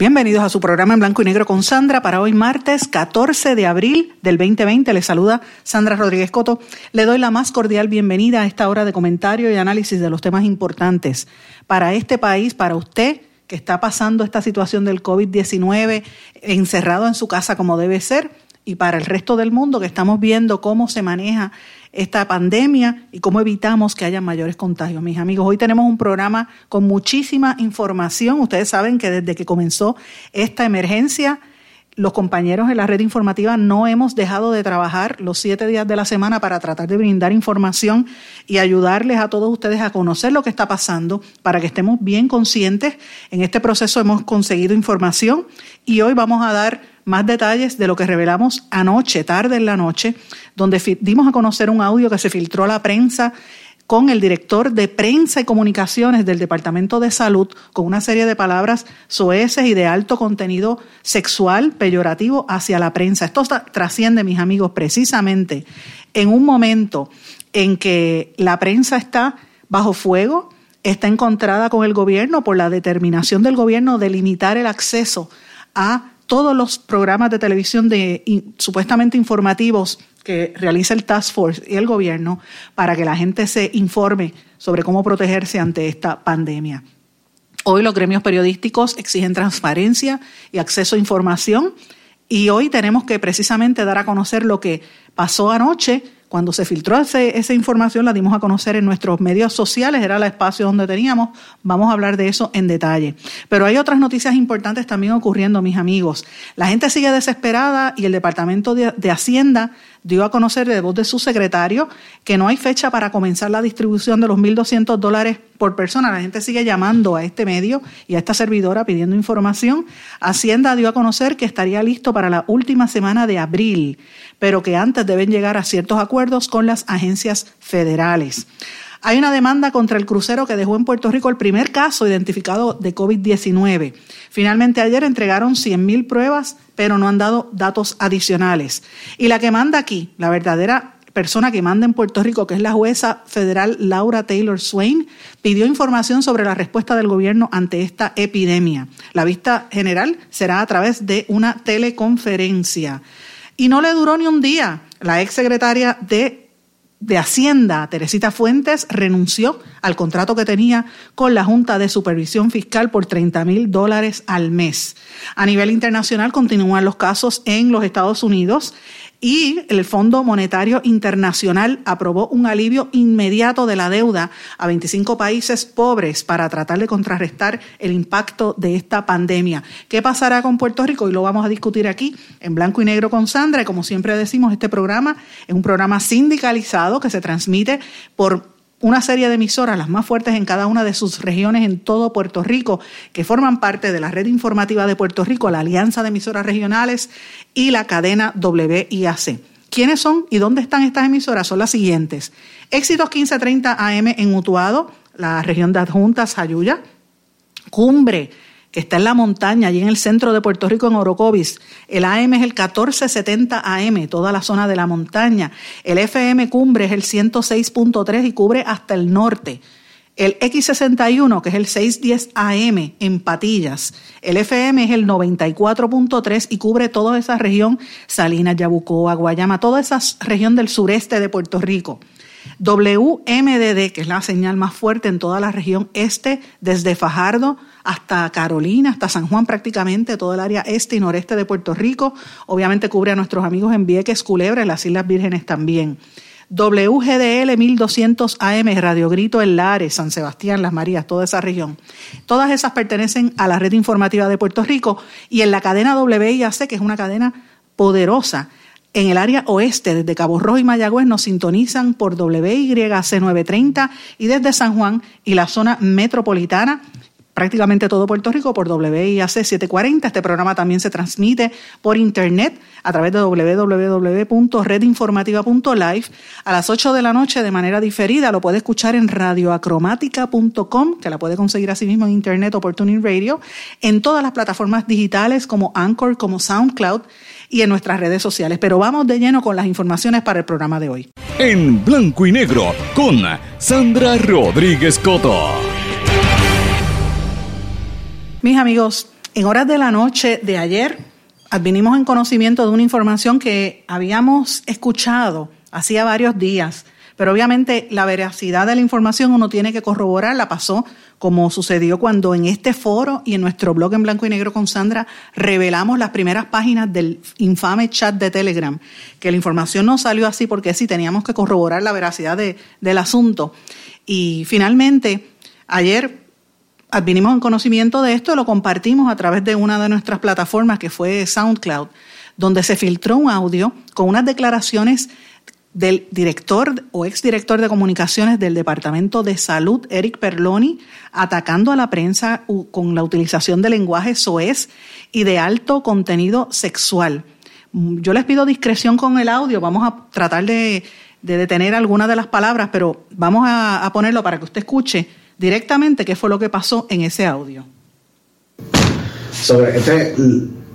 Bienvenidos a su programa en blanco y negro con Sandra para hoy martes 14 de abril del 2020. Les saluda Sandra Rodríguez Coto. Le doy la más cordial bienvenida a esta hora de comentario y análisis de los temas importantes para este país, para usted que está pasando esta situación del COVID-19 encerrado en su casa como debe ser y para el resto del mundo que estamos viendo cómo se maneja esta pandemia y cómo evitamos que haya mayores contagios. Mis amigos, hoy tenemos un programa con muchísima información. Ustedes saben que desde que comenzó esta emergencia, los compañeros en la red informativa no hemos dejado de trabajar los siete días de la semana para tratar de brindar información y ayudarles a todos ustedes a conocer lo que está pasando para que estemos bien conscientes. En este proceso hemos conseguido información y hoy vamos a dar más detalles de lo que revelamos anoche, tarde en la noche, donde dimos a conocer un audio que se filtró a la prensa con el director de prensa y comunicaciones del Departamento de Salud, con una serie de palabras soeces y de alto contenido sexual, peyorativo hacia la prensa. Esto trasciende, mis amigos, precisamente en un momento en que la prensa está bajo fuego, está encontrada con el gobierno por la determinación del gobierno de limitar el acceso a todos los programas de televisión de supuestamente informativos que realiza el Task Force y el gobierno para que la gente se informe sobre cómo protegerse ante esta pandemia. Hoy los gremios periodísticos exigen transparencia y acceso a información y hoy tenemos que precisamente dar a conocer lo que pasó anoche cuando se filtró esa información, la dimos a conocer en nuestros medios sociales, era el espacio donde teníamos. Vamos a hablar de eso en detalle. Pero hay otras noticias importantes también ocurriendo, mis amigos. La gente sigue desesperada y el Departamento de, Hacienda dio a conocer de voz de su secretario que no hay fecha para comenzar la distribución de los 1.200 dólares por persona. La gente sigue llamando a este medio y a esta servidora pidiendo información. Hacienda dio a conocer que estaría listo para la última semana de abril pero que antes deben llegar a ciertos acuerdos con las agencias federales. Hay una demanda contra el crucero que dejó en Puerto Rico el primer caso identificado de COVID-19. Finalmente ayer entregaron 100.000 pruebas, pero no han dado datos adicionales. Y la que manda aquí, la verdadera persona que manda en Puerto Rico, que es la jueza federal Laura Taylor Swain, pidió información sobre la respuesta del gobierno ante esta epidemia. La vista general será a través de una teleconferencia. Y no le duró ni un día. La ex secretaria de, de Hacienda, Teresita Fuentes, renunció al contrato que tenía con la Junta de Supervisión Fiscal por 30 mil dólares al mes. A nivel internacional continúan los casos en los Estados Unidos y el Fondo Monetario Internacional aprobó un alivio inmediato de la deuda a 25 países pobres para tratar de contrarrestar el impacto de esta pandemia. ¿Qué pasará con Puerto Rico? Y lo vamos a discutir aquí en blanco y negro con Sandra. Y como siempre decimos, este programa es un programa sindicalizado que se transmite por una serie de emisoras, las más fuertes en cada una de sus regiones en todo Puerto Rico, que forman parte de la red informativa de Puerto Rico, la Alianza de Emisoras Regionales y la cadena WIAC. ¿Quiénes son y dónde están estas emisoras? Son las siguientes. Éxitos 1530 AM en Utuado, la región de Adjuntas, Jayuya. Cumbre que está en la montaña, allí en el centro de Puerto Rico, en Orocovis. El AM es el 1470 AM, toda la zona de la montaña. El FM Cumbre es el 106.3 y cubre hasta el norte. El X61, que es el 610 AM en Patillas. El FM es el 94.3 y cubre toda esa región, Salinas, Yabucoa, Guayama, toda esa región del sureste de Puerto Rico. WMDD, que es la señal más fuerte en toda la región este, desde Fajardo hasta Carolina, hasta San Juan prácticamente, todo el área este y noreste de Puerto Rico. Obviamente cubre a nuestros amigos en Vieques, Culebra, y las Islas Vírgenes también. WGDL 1200 AM, Radio Grito en Lares, San Sebastián, Las Marías, toda esa región. Todas esas pertenecen a la red informativa de Puerto Rico y en la cadena WIAC, que es una cadena poderosa, En el área oeste, desde Cabo Rojo y Mayagüez, nos sintonizan por WYC 930 y desde San Juan y la zona metropolitana prácticamente todo Puerto Rico por WIAC 740. Este programa también se transmite por internet a través de www.redinformativa.live a las 8 de la noche de manera diferida. Lo puede escuchar en radioacromática.com, que la puede conseguir así mismo en internet o por Tuning Radio, en todas las plataformas digitales como Anchor, como SoundCloud y en nuestras redes sociales. Pero vamos de lleno con las informaciones para el programa de hoy. En blanco y negro con Sandra Rodríguez Coto. Mis amigos, en horas de la noche de ayer advinimos en conocimiento de una información que habíamos escuchado hacía varios días, pero obviamente la veracidad de la información uno tiene que corroborarla. Pasó como sucedió cuando en este foro y en nuestro blog en blanco y negro con Sandra revelamos las primeras páginas del infame chat de Telegram, que la información no salió así porque sí teníamos que corroborar la veracidad del asunto. Y finalmente, ayer advinimos en conocimiento de esto, lo compartimos a través de una de nuestras plataformas que fue SoundCloud, donde se filtró un audio con unas declaraciones del director o exdirector de comunicaciones del Departamento de Salud, Eric Perloni, atacando a la prensa con la utilización de lenguaje soez y de alto contenido sexual. Yo les pido discreción con el audio, vamos a tratar de, detener algunas de las palabras, pero vamos a ponerlo para que usted escuche directamente qué fue lo que pasó en ese audio. Sobre este,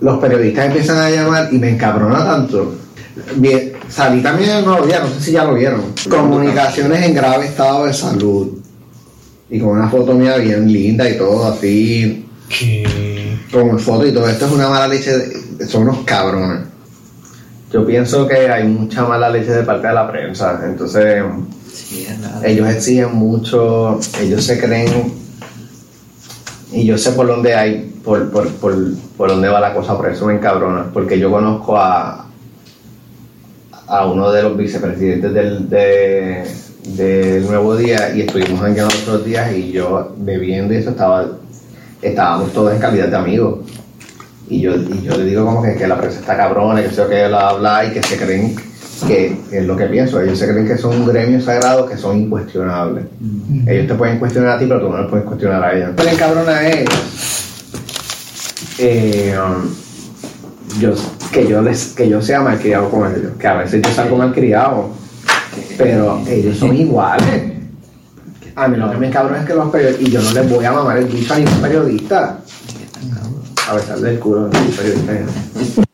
los periodistas empiezan a llamar y me encabrona tanto. salí también en Nuevo Día, no sé si ya lo vieron. Comunicaciones en grave estado de salud. Y con una foto mía bien linda y todo así. Con foto y todo. Esto es una mala leche. son unos cabrones. Yo pienso que hay mucha mala leche de parte de la prensa. Entonces ellos exigen mucho, ellos se creen, y yo sé por dónde hay, por, por, por, por dónde va la cosa, por eso me encabrona, porque yo conozco a, a uno de los vicepresidentes del, del Nuevo Día y estuvimos aquí otros días y yo bebiendo y eso estaba, estábamos todos en calidad de amigos. Y yo, y yo le digo como que, que la prensa está cabrona, que sé que él habla y que se creen que es lo que pienso, ellos se creen que son un gremio sagrado que son incuestionables. Ellos te pueden cuestionar a ti, pero tú no les puedes cuestionar a ellos. Pero el cabrón es eh, um, yo, que, yo les, que yo sea malcriado con ellos, que a veces yo salgo malcriado, pero ellos son iguales. A mí lo que me cabrón es que los periodistas, y yo no les voy a mamar el bicho a ningún periodista. A pesar del culo de periodista.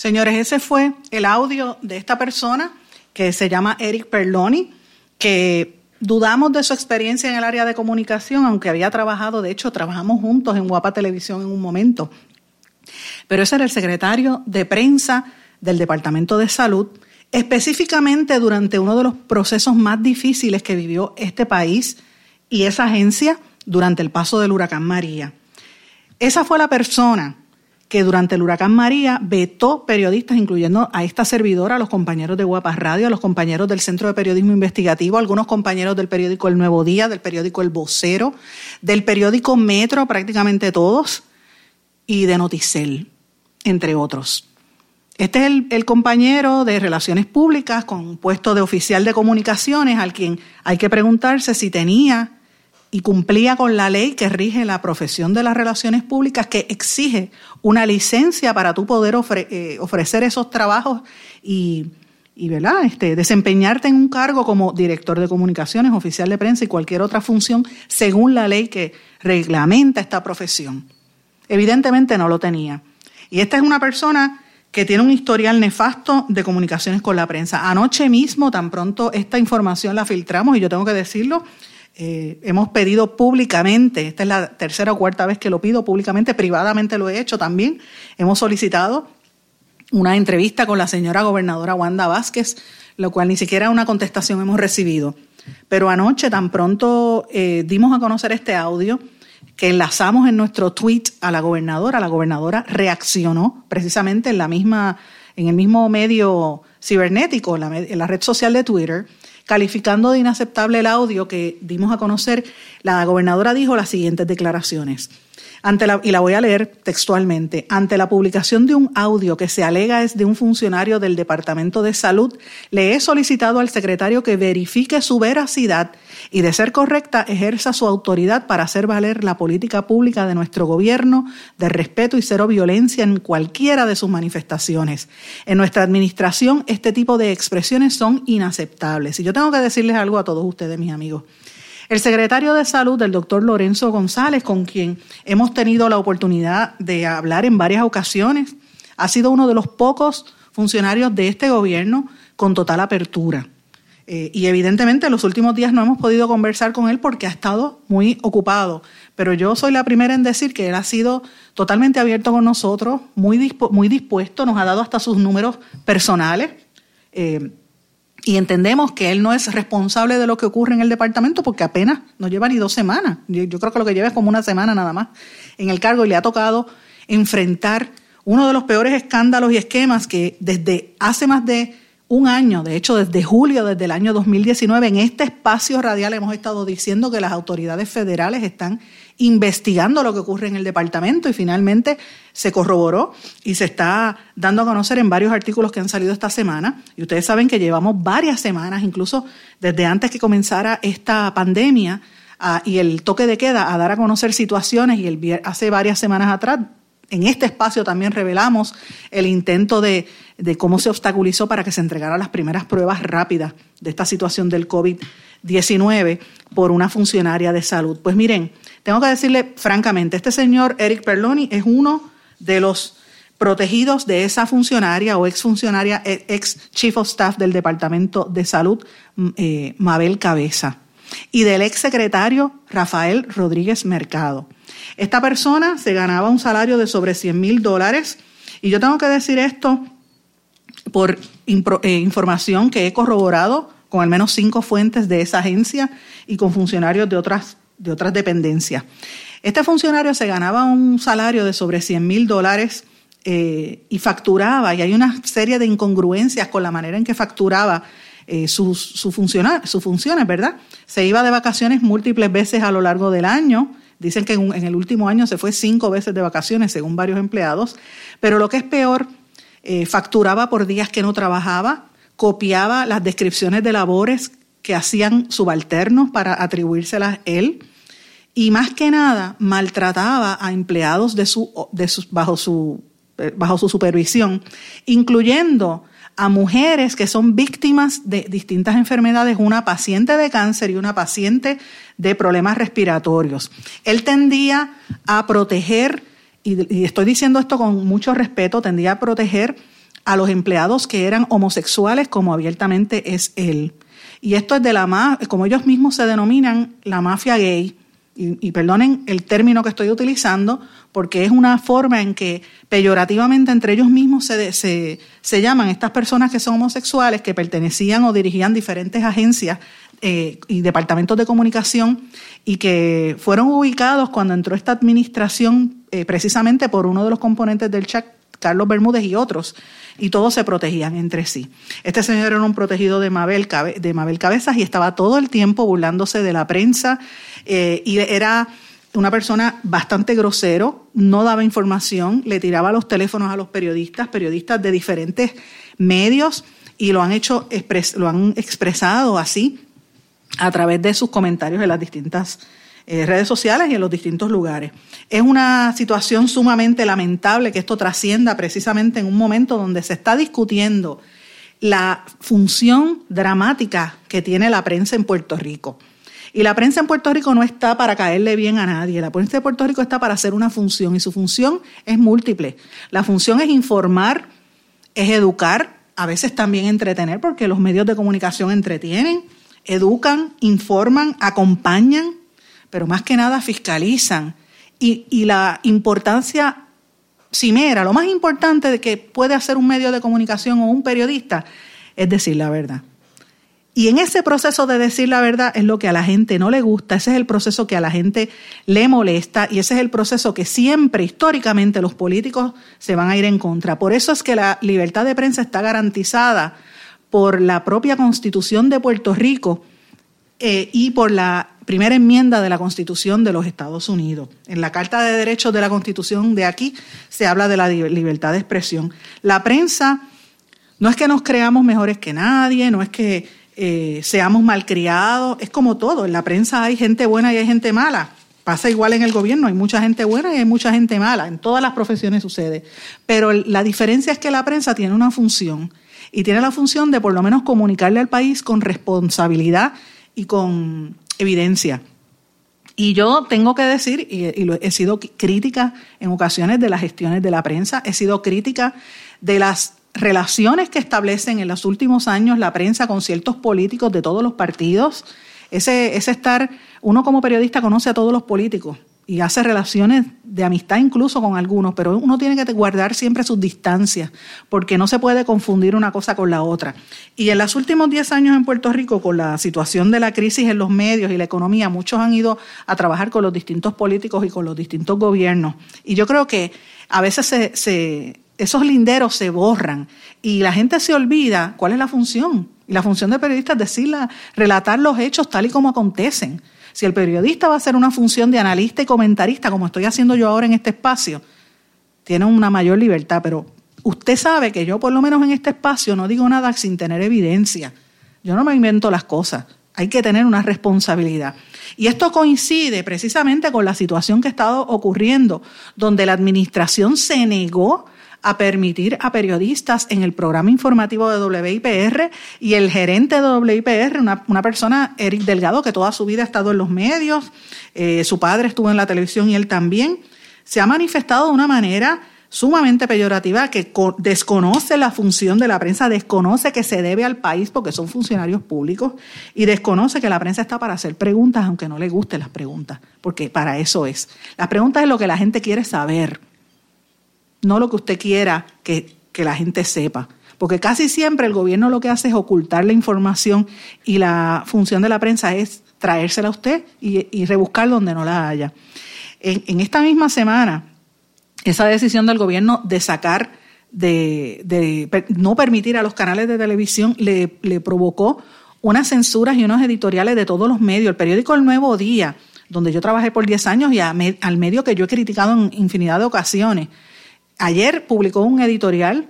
Señores, ese fue el audio de esta persona que se llama Eric Perloni, que dudamos de su experiencia en el área de comunicación, aunque había trabajado, de hecho, trabajamos juntos en Guapa Televisión en un momento. Pero ese era el secretario de prensa del Departamento de Salud, específicamente durante uno de los procesos más difíciles que vivió este país y esa agencia durante el paso del huracán María. Esa fue la persona que durante el huracán María vetó periodistas, incluyendo a esta servidora, a los compañeros de Guapas Radio, a los compañeros del Centro de Periodismo Investigativo, algunos compañeros del periódico El Nuevo Día, del periódico El Vocero, del periódico Metro, prácticamente todos, y de Noticel, entre otros. Este es el, compañero de Relaciones Públicas con puesto de oficial de comunicaciones, al quien hay que preguntarse si tenía y cumplía con la ley que rige la profesión de las relaciones públicas, que exige una licencia para tú poder eh, ofrecer esos trabajos y, ¿verdad? Este, desempeñarte en un cargo como director de comunicaciones, oficial de prensa y cualquier otra función según la ley que reglamenta esta profesión. Evidentemente no lo tenía. Y esta es una persona que tiene un historial nefasto de comunicaciones con la prensa. Anoche mismo, tan pronto esta información la filtramos, y yo tengo que decirlo, eh, hemos pedido públicamente, esta es la tercera o cuarta vez que lo pido públicamente, privadamente lo he hecho también, hemos solicitado una entrevista con la señora gobernadora Wanda Vázquez, lo cual ni siquiera una contestación hemos recibido. Pero anoche tan pronto eh, dimos a conocer este audio que enlazamos en nuestro tweet a la gobernadora. La gobernadora reaccionó precisamente en la misma, en el mismo medio cibernético, en la red social de Twitter, Calificando de inaceptable el audio que dimos a conocer, la gobernadora dijo las siguientes declaraciones. Ante la, y la voy a leer textualmente. Ante la publicación de un audio que se alega es de un funcionario del Departamento de Salud, le he solicitado al secretario que verifique su veracidad y, de ser correcta, ejerza su autoridad para hacer valer la política pública de nuestro gobierno de respeto y cero violencia en cualquiera de sus manifestaciones. En nuestra administración, este tipo de expresiones son inaceptables. Y yo tengo que decirles algo a todos ustedes, mis amigos. El secretario de Salud, el doctor Lorenzo González, con quien hemos tenido la oportunidad de hablar en varias ocasiones, ha sido uno de los pocos funcionarios de este gobierno con total apertura. Eh, y evidentemente en los últimos días no hemos podido conversar con él porque ha estado muy ocupado. Pero yo soy la primera en decir que él ha sido totalmente abierto con nosotros, muy, dispuesto, nos ha dado hasta sus números personales. Eh, y entendemos que él no es responsable de lo que ocurre en el departamento porque apenas no lleva ni dos semanas. Yo, creo que lo que lleva es como una semana nada más en el cargo y le ha tocado enfrentar uno de los peores escándalos y esquemas que desde hace más de un año, de hecho desde julio, desde el año 2019, en este espacio radial hemos estado diciendo que las autoridades federales están investigando lo que ocurre en el departamento y finalmente se corroboró y se está dando a conocer en varios artículos que han salido esta semana. Y ustedes saben que llevamos varias semanas, incluso desde antes que comenzara esta pandemia ah, y el toque de queda, a dar a conocer situaciones y el, hace varias semanas atrás en este espacio también revelamos el intento de, cómo se obstaculizó para que se entregaran las primeras pruebas rápidas de esta situación del COVID-19 por una funcionaria de salud. Pues miren, tengo que decirle francamente, este señor Eric Perloni es uno de los protegidos de esa funcionaria o ex funcionaria, ex chief of staff del Departamento de Salud, eh, Mabel Cabeza, y del ex secretario Rafael Rodríguez Mercado. Esta persona se ganaba un salario de sobre 100 mil dólares y yo tengo que decir esto por eh, información que he corroborado con al menos cinco fuentes de esa agencia y con funcionarios de otras, de otras dependencias. Este funcionario se ganaba un salario de sobre 100 mil dólares eh, y facturaba, y hay una serie de incongruencias con la manera en que facturaba eh, sus, sus funciones, ¿verdad? Se iba de vacaciones múltiples veces a lo largo del año, Dicen que en, el último año se fue cinco veces de vacaciones, según varios empleados. Pero lo que es peor, eh, facturaba por días que no trabajaba, copiaba las descripciones de labores que hacían subalternos para atribuírselas él. Y más que nada, maltrataba a empleados de su, de bajo, su, eh, bajo su supervisión, incluyendo a mujeres que son víctimas de distintas enfermedades, una paciente de cáncer y una paciente de problemas respiratorios. Él tendía a proteger, y, estoy diciendo esto con mucho respeto, tendía a proteger a los empleados que eran homosexuales como abiertamente es él. Y esto es de la como ellos mismos se denominan, la mafia gay. Y perdonen el término que estoy utilizando, porque es una forma en que peyorativamente entre ellos mismos se, se, se llaman estas personas que son homosexuales, que pertenecían o dirigían diferentes agencias eh, y departamentos de comunicación y que fueron ubicados cuando entró esta administración eh, precisamente por uno de los componentes del chat, Carlos Bermúdez y otros, y todos se protegían entre sí. Este señor era un protegido de Mabel, de Mabel Cabezas y estaba todo el tiempo burlándose de la prensa eh, y era una persona bastante grosero, no daba información, le tiraba los teléfonos a los periodistas, periodistas de diferentes medios, y lo han hecho, lo han expresado así a través de sus comentarios en las distintas eh, redes sociales y en los distintos lugares. Es una situación sumamente lamentable que esto trascienda precisamente en un momento donde se está discutiendo la función dramática que tiene la prensa en Puerto Rico. Y la prensa en Puerto Rico no está para caerle bien a nadie. La prensa de Puerto Rico está para hacer una función y su función es múltiple. La función es informar, es educar, a veces también entretener, porque los medios de comunicación entretienen, educan, informan, acompañan, pero más que nada fiscalizan. Y, la importancia cimera, lo más importante de que puede hacer un medio de comunicación o un periodista es decir la verdad. Y en ese proceso de decir la verdad es lo que a la gente no le gusta, ese es el proceso que a la gente le molesta y ese es el proceso que siempre históricamente los políticos se van a ir en contra. Por eso es que la libertad de prensa está garantizada por la propia constitución de Puerto Rico eh, y por la primera enmienda de la Constitución de los Estados Unidos. En la Carta de Derechos de la Constitución de aquí se habla de la libertad de expresión. La prensa no es que nos creamos mejores que nadie, no es que eh, seamos malcriados, es como todo. En la prensa hay gente buena y hay gente mala. Pasa igual en el gobierno, hay mucha gente buena y hay mucha gente mala. En todas las profesiones sucede. Pero la diferencia es que la prensa tiene una función y tiene la función de por lo menos comunicarle al país con responsabilidad y con evidencia. Y yo tengo que decir, y, he sido crítica en ocasiones de las gestiones de la prensa, he sido crítica de las relaciones que establecen en los últimos años la prensa con ciertos políticos de todos los partidos. Ese, ese estar, uno como periodista conoce a todos los políticos, y hace relaciones de amistad incluso con algunos, pero uno tiene que guardar siempre sus distancias, porque no se puede confundir una cosa con la otra. Y en los últimos 10 años en Puerto Rico, con la situación de la crisis en los medios y la economía, muchos han ido a trabajar con los distintos políticos y con los distintos gobiernos. Y yo creo que a veces se, esos linderos se borran y la gente se olvida cuál es la función. Y la función del periodista es decirla, relatar los hechos tal y como acontecen. Si el periodista va a hacer una función de analista y comentarista, como estoy haciendo yo ahora en este espacio, tiene una mayor libertad, pero usted sabe que yo por lo menos en este espacio no digo nada sin tener evidencia. Yo no me invento las cosas. Hay que tener una responsabilidad. Y esto coincide precisamente con la situación que ha estado ocurriendo, donde la administración se negó a permitir a periodistas en el programa informativo de WIPR y el gerente de WIPR, una, persona, Eric Delgado, que toda su vida ha estado en los medios, eh, su padre estuvo en la televisión y él también, se ha manifestado de una manera sumamente peyorativa que desconoce la función de la prensa, desconoce que se debe al país porque son funcionarios públicos y desconoce que la prensa está para hacer preguntas aunque no le gusten las preguntas, porque para eso es. Las preguntas es lo que la gente quiere saber no lo que usted quiera que, la gente sepa. Porque casi siempre el gobierno lo que hace es ocultar la información y la función de la prensa es traérsela a usted y, rebuscar donde no la haya. En, esta misma semana, esa decisión del gobierno de sacar, de, no permitir a los canales de televisión, le, provocó unas censuras y unos editoriales de todos los medios. El periódico El Nuevo Día, donde yo trabajé por 10 años y al medio que yo he criticado en infinidad de ocasiones, ayer publicó un editorial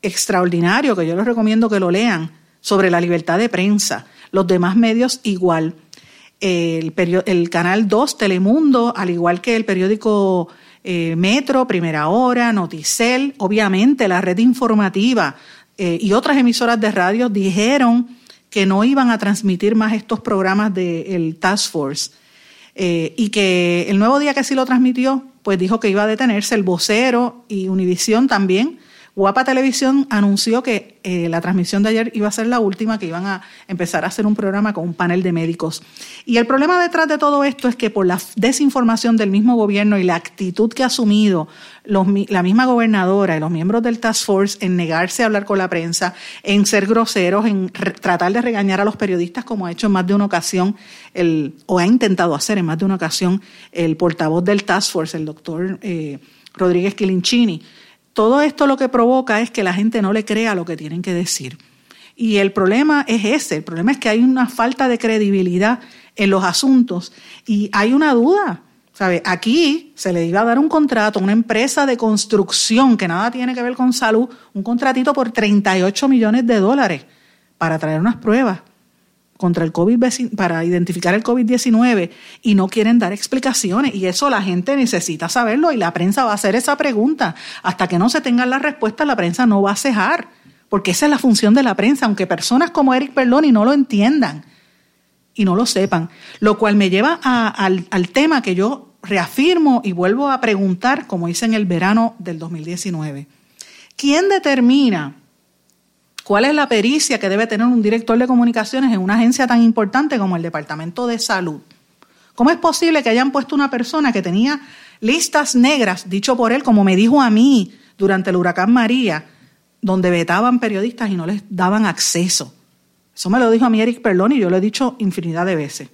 extraordinario que yo les recomiendo que lo lean sobre la libertad de prensa. Los demás medios igual. El, canal 2 Telemundo, al igual que el periódico eh, Metro, Primera Hora, Noticel, obviamente la red informativa eh, y otras emisoras de radio dijeron que no iban a transmitir más estos programas del Task Force eh, y que el nuevo día que sí lo transmitió pues dijo que iba a detenerse el vocero y Univisión también. Guapa Televisión anunció que eh, la transmisión de ayer iba a ser la última, que iban a empezar a hacer un programa con un panel de médicos. Y el problema detrás de todo esto es que por la desinformación del mismo gobierno y la actitud que ha asumido la misma gobernadora y los miembros del Task Force en negarse a hablar con la prensa, en ser groseros, en tratar de regañar a los periodistas, como ha hecho en más de una ocasión, el, o ha intentado hacer en más de una ocasión el portavoz del Task Force, el doctor eh, Rodríguez Quilinchini. Todo esto lo que provoca es que la gente no le crea lo que tienen que decir. Y el problema es ese, el problema es que hay una falta de credibilidad en los asuntos y hay una duda ¿Sabe? Aquí se le iba a dar un contrato a una empresa de construcción que nada tiene que ver con salud, un contratito por 38 millones de dólares para traer unas pruebas contra el COVID para identificar el COVID-19 y no quieren dar explicaciones y eso la gente necesita saberlo y la prensa va a hacer esa pregunta. Hasta que no se tengan las respuestas, la prensa no va a cejar, porque esa es la función de la prensa, aunque personas como Eric Perloni no lo entiendan y no lo sepan. Lo cual me lleva al, al tema que yo reafirmo y vuelvo a preguntar, como hice en el verano del 2019. ¿Quién determina cuál es la pericia que debe tener un director de comunicaciones en una agencia tan importante como el Departamento de Salud? ¿Cómo es posible que hayan puesto una persona que tenía listas negras, dicho por él, como me dijo a mí durante el huracán María, donde vetaban periodistas y no les daban acceso? Eso me lo dijo a mí Eric Perloni y yo lo he dicho infinidad de veces.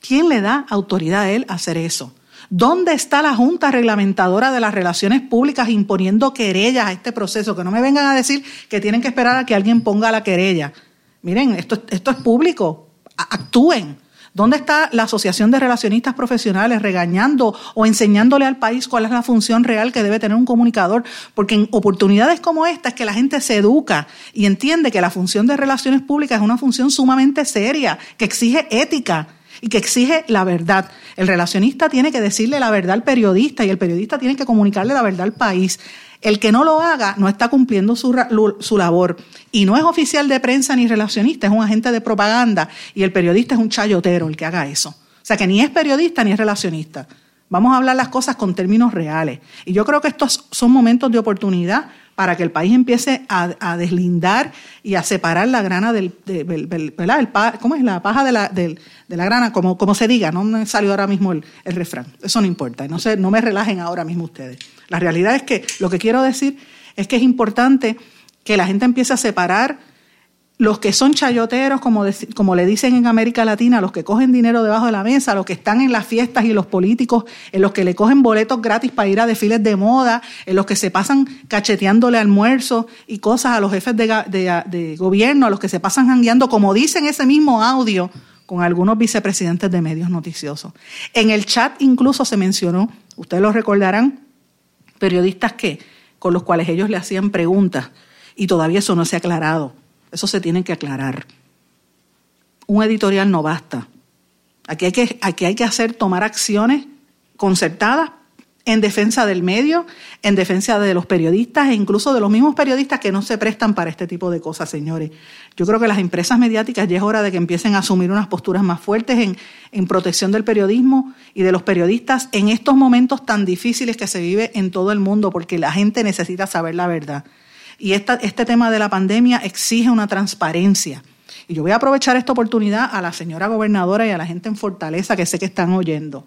¿Quién le da autoridad a él a hacer eso? ¿Dónde está la Junta Reglamentadora de las Relaciones Públicas imponiendo querellas a este proceso? Que no me vengan a decir que tienen que esperar a que alguien ponga la querella. Miren, esto, esto es público. Actúen. ¿Dónde está la Asociación de Relacionistas Profesionales regañando o enseñándole al país cuál es la función real que debe tener un comunicador? Porque en oportunidades como esta es que la gente se educa y entiende que la función de relaciones públicas es una función sumamente seria, que exige ética y que exige la verdad. El relacionista tiene que decirle la verdad al periodista y el periodista tiene que comunicarle la verdad al país. El que no lo haga no está cumpliendo su, su, labor y no es oficial de prensa ni relacionista, es un agente de propaganda y el periodista es un chayotero el que haga eso. O sea que ni es periodista ni es relacionista. Vamos a hablar las cosas con términos reales. Y yo creo que estos son momentos de oportunidad para que el país empiece a, deslindar y a separar la grana del, ¿cómo es? La paja de la, de la grana, como, se diga, no me salió ahora mismo el, refrán, eso no importa, no, se, no me relajen ahora mismo ustedes. La realidad es que lo que quiero decir es que es importante que la gente empiece a separar los que son chayoteros, como, le dicen en América Latina, los que cogen dinero debajo de la mesa, los que están en las fiestas y los políticos, en los que le cogen boletos gratis para ir a desfiles de moda, en los que se pasan cacheteándole almuerzos y cosas a los jefes de, gobierno, a los que se pasan jangueando, como dicen ese mismo audio, con algunos vicepresidentes de medios noticiosos. En el chat incluso se mencionó, ustedes lo recordarán, periodistas que, con los cuales ellos le hacían preguntas, y todavía eso no se ha aclarado eso se tiene que aclarar. Un editorial no basta. Aquí hay que, aquí hay que hacer, tomar acciones concertadas en defensa del medio, en defensa de los periodistas e incluso de los mismos periodistas que no se prestan para este tipo de cosas, señores. Yo creo que las empresas mediáticas ya es hora de que empiecen a asumir unas posturas más fuertes en, en protección del periodismo y de los periodistas en estos momentos tan difíciles que se vive en todo el mundo, porque la gente necesita saber la verdad. Y este tema de la pandemia exige una transparencia. Y yo voy a aprovechar esta oportunidad a la señora gobernadora y a la gente en Fortaleza que sé que están oyendo.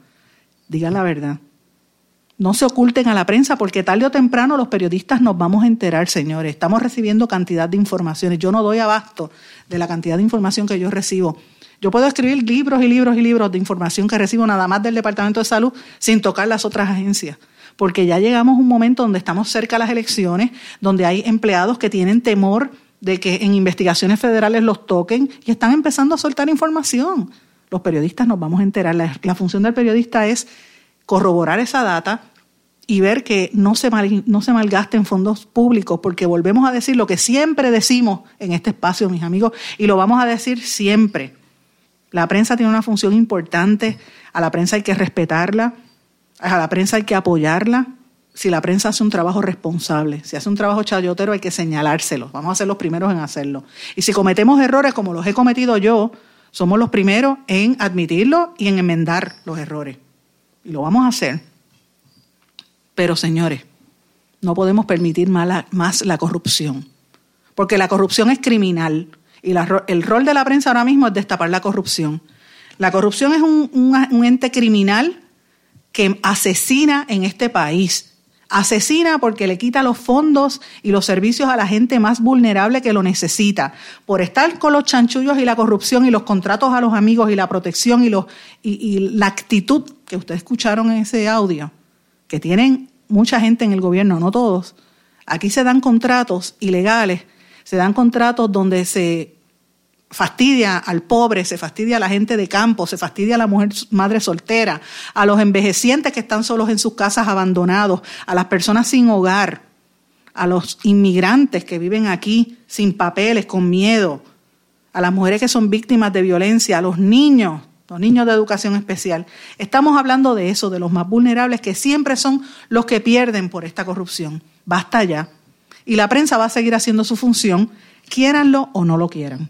Digan la verdad. No se oculten a la prensa porque tarde o temprano los periodistas nos vamos a enterar, señores. Estamos recibiendo cantidad de informaciones. Yo no doy abasto de la cantidad de información que yo recibo. Yo puedo escribir libros y libros y libros de información que recibo nada más del Departamento de Salud sin tocar las otras agencias porque ya llegamos a un momento donde estamos cerca de las elecciones, donde hay empleados que tienen temor de que en investigaciones federales los toquen y están empezando a soltar información. Los periodistas nos vamos a enterar. La, función del periodista es corroborar esa data y ver que no se, no se malgasten fondos públicos, porque volvemos a decir lo que siempre decimos en este espacio, mis amigos, y lo vamos a decir siempre. La prensa tiene una función importante, a la prensa hay que respetarla, a la prensa hay que apoyarla. Si la prensa hace un trabajo responsable, si hace un trabajo chayotero, hay que señalárselo. Vamos a ser los primeros en hacerlo. Y si cometemos errores como los he cometido yo, somos los primeros en admitirlo y en enmendar los errores. Y lo vamos a hacer. Pero señores, no podemos permitir más la corrupción. Porque la corrupción es criminal. Y el rol de la prensa ahora mismo es destapar la corrupción. La corrupción es un ente criminal que asesina en este país. Asesina porque le quita los fondos y los servicios a la gente más vulnerable que lo necesita. Por estar con los chanchullos y la corrupción y los contratos a los amigos y la protección y, los, y, la actitud que ustedes escucharon en ese audio, que tienen mucha gente en el gobierno, no todos. Aquí se dan contratos ilegales, se dan contratos donde se fastidia al pobre, se fastidia a la gente de campo, se fastidia a la mujer madre soltera, a los envejecientes que están solos en sus casas abandonados, a las personas sin hogar, a los inmigrantes que viven aquí sin papeles, con miedo, a las mujeres que son víctimas de violencia, a los niños, los niños de educación especial. Estamos hablando de eso, de los más vulnerables que siempre son los que pierden por esta corrupción. Basta ya. Y la prensa va a seguir haciendo su función, quieranlo o no lo quieran.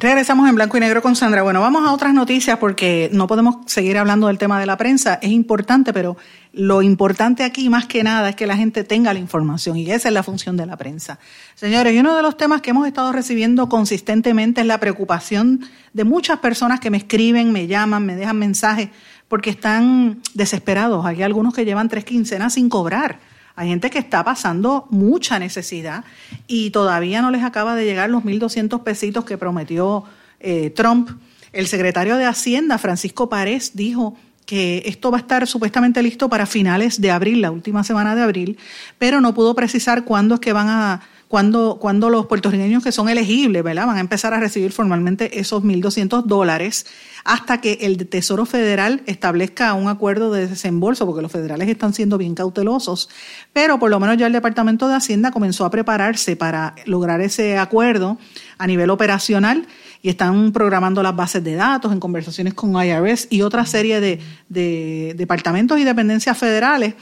Regresamos en blanco y negro con Sandra. Bueno, vamos a otras noticias porque no podemos seguir hablando del tema de la prensa. Es importante, pero lo importante aquí más que nada es que la gente tenga la información y esa es la función de la prensa. Señores, y uno de los temas que hemos estado recibiendo consistentemente es la preocupación de muchas personas que me escriben, me llaman, me dejan mensajes porque están desesperados. Hay algunos que llevan tres quincenas sin cobrar hay gente que está pasando mucha necesidad y todavía no les acaba de llegar los 1.200 pesitos que prometió eh, Trump. El secretario de Hacienda, Francisco Párez, dijo que esto va a estar supuestamente listo para finales de abril, la última semana de abril, pero no pudo precisar cuándo es que van a cuando, cuando los puertorriqueños que son elegibles, ¿verdad? Van a empezar a recibir formalmente esos 1.200 dólares hasta que el Tesoro Federal establezca un acuerdo de desembolso, porque los federales están siendo bien cautelosos, pero por lo menos ya el Departamento de Hacienda comenzó a prepararse para lograr ese acuerdo a nivel operacional y están programando las bases de datos en conversaciones con IRS y otra serie de, departamentos y dependencias federales.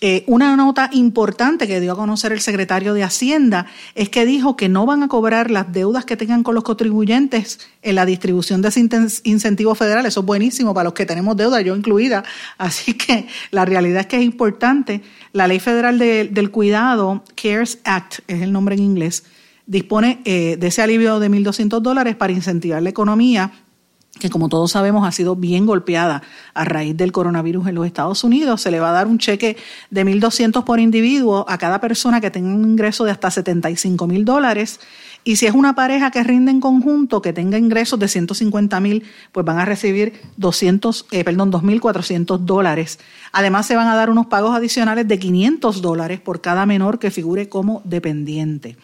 Eh, una nota importante que dio a conocer el secretario de Hacienda es que dijo que no van a cobrar las deudas que tengan con los contribuyentes en la distribución de ese incentivo federal. Eso es buenísimo para los que tenemos deuda, yo incluida. Así que la realidad es que es importante. La Ley Federal del Cuidado, CARES Act, es el nombre en inglés, dispone eh, de ese alivio de 1.200 dólares para incentivar la economía que como todos sabemos ha sido bien golpeada a raíz del coronavirus en los Estados Unidos. Se le va a dar un cheque de 1.200 por individuo a cada persona que tenga un ingreso de hasta 75 mil dólares. Y si es una pareja que rinde en conjunto, que tenga ingresos de 150 mil, pues van a recibir 200, eh, perdón, 2.400 dólares. Además, se van a dar unos pagos adicionales de 500 dólares por cada menor que figure como dependiente.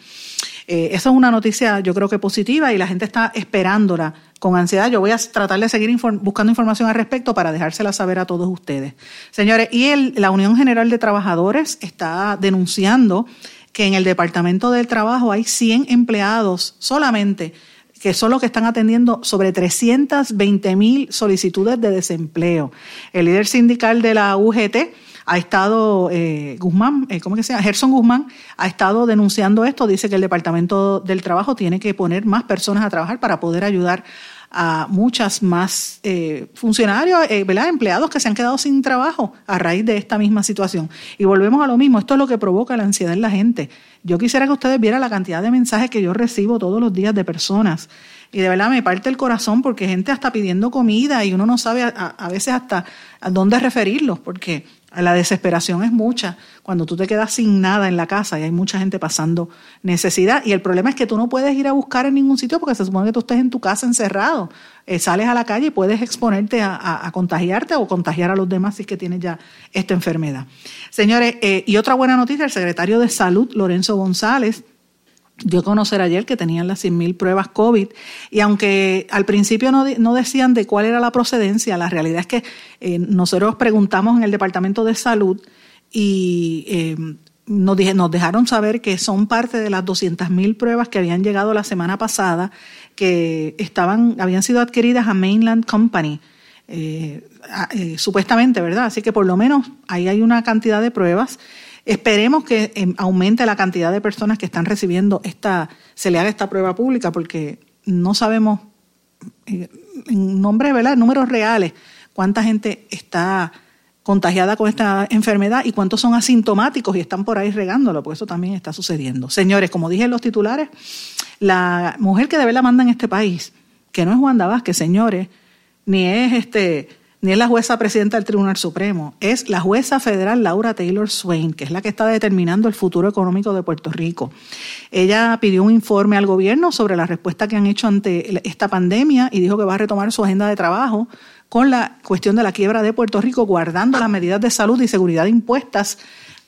Eh, esa es una noticia yo creo que positiva y la gente está esperándola con ansiedad. Yo voy a tratar de seguir buscando información al respecto para dejársela saber a todos ustedes. Señores, y la Unión General de Trabajadores está denunciando que en el Departamento del Trabajo hay 100 empleados solamente que son los que están atendiendo sobre 320 mil solicitudes de desempleo. El líder sindical de la UGT ha estado eh, Guzmán, eh, ¿cómo que se llama? Gerson Guzmán ha estado denunciando esto, dice que el Departamento del Trabajo tiene que poner más personas a trabajar para poder ayudar a muchas más eh, funcionarios, eh, ¿verdad? empleados que se han quedado sin trabajo a raíz de esta misma situación. Y volvemos a lo mismo, esto es lo que provoca la ansiedad en la gente. Yo quisiera que ustedes vieran la cantidad de mensajes que yo recibo todos los días de personas. Y de verdad me parte el corazón porque gente hasta pidiendo comida y uno no sabe a, a veces hasta a dónde referirlos, porque la desesperación es mucha cuando tú te quedas sin nada en la casa y hay mucha gente pasando necesidad. Y el problema es que tú no puedes ir a buscar en ningún sitio porque se supone que tú estés en tu casa encerrado. Eh, sales a la calle y puedes exponerte a, contagiarte o contagiar a los demás si es que tienes ya esta enfermedad. Señores, eh, y otra buena noticia, el secretario de Salud, Lorenzo González, dio a conocer ayer que tenían las 100.000 pruebas COVID y aunque al principio no, no, decían de cuál era la procedencia, la realidad es que eh, nosotros preguntamos en el Departamento de Salud y eh, nos, nos dejaron saber que son parte de las 200.000 pruebas que habían llegado la semana pasada que estaban habían sido adquiridas a Mainland Company. Eh, supuestamente, ¿verdad? Así que por lo menos ahí hay una cantidad de pruebas Esperemos que em, aumente la cantidad de personas que están recibiendo esta, se le haga esta prueba pública, porque no sabemos eh, en nombre, ¿verdad? números reales, cuánta gente está contagiada con esta enfermedad y cuántos son asintomáticos y están por ahí regándolo, porque eso también está sucediendo. Señores, como dije en los titulares, la mujer que de verdad manda en este país, que no es Wanda Vázquez, señores, ni es este ni es la jueza presidenta del Tribunal Supremo, es la jueza federal Laura Taylor Swain, que es la que está determinando el futuro económico de Puerto Rico. Ella pidió un informe al gobierno sobre la respuesta que han hecho ante esta pandemia y dijo que va a retomar su agenda de trabajo con la cuestión de la quiebra de Puerto Rico, guardando las medidas de salud y seguridad impuestas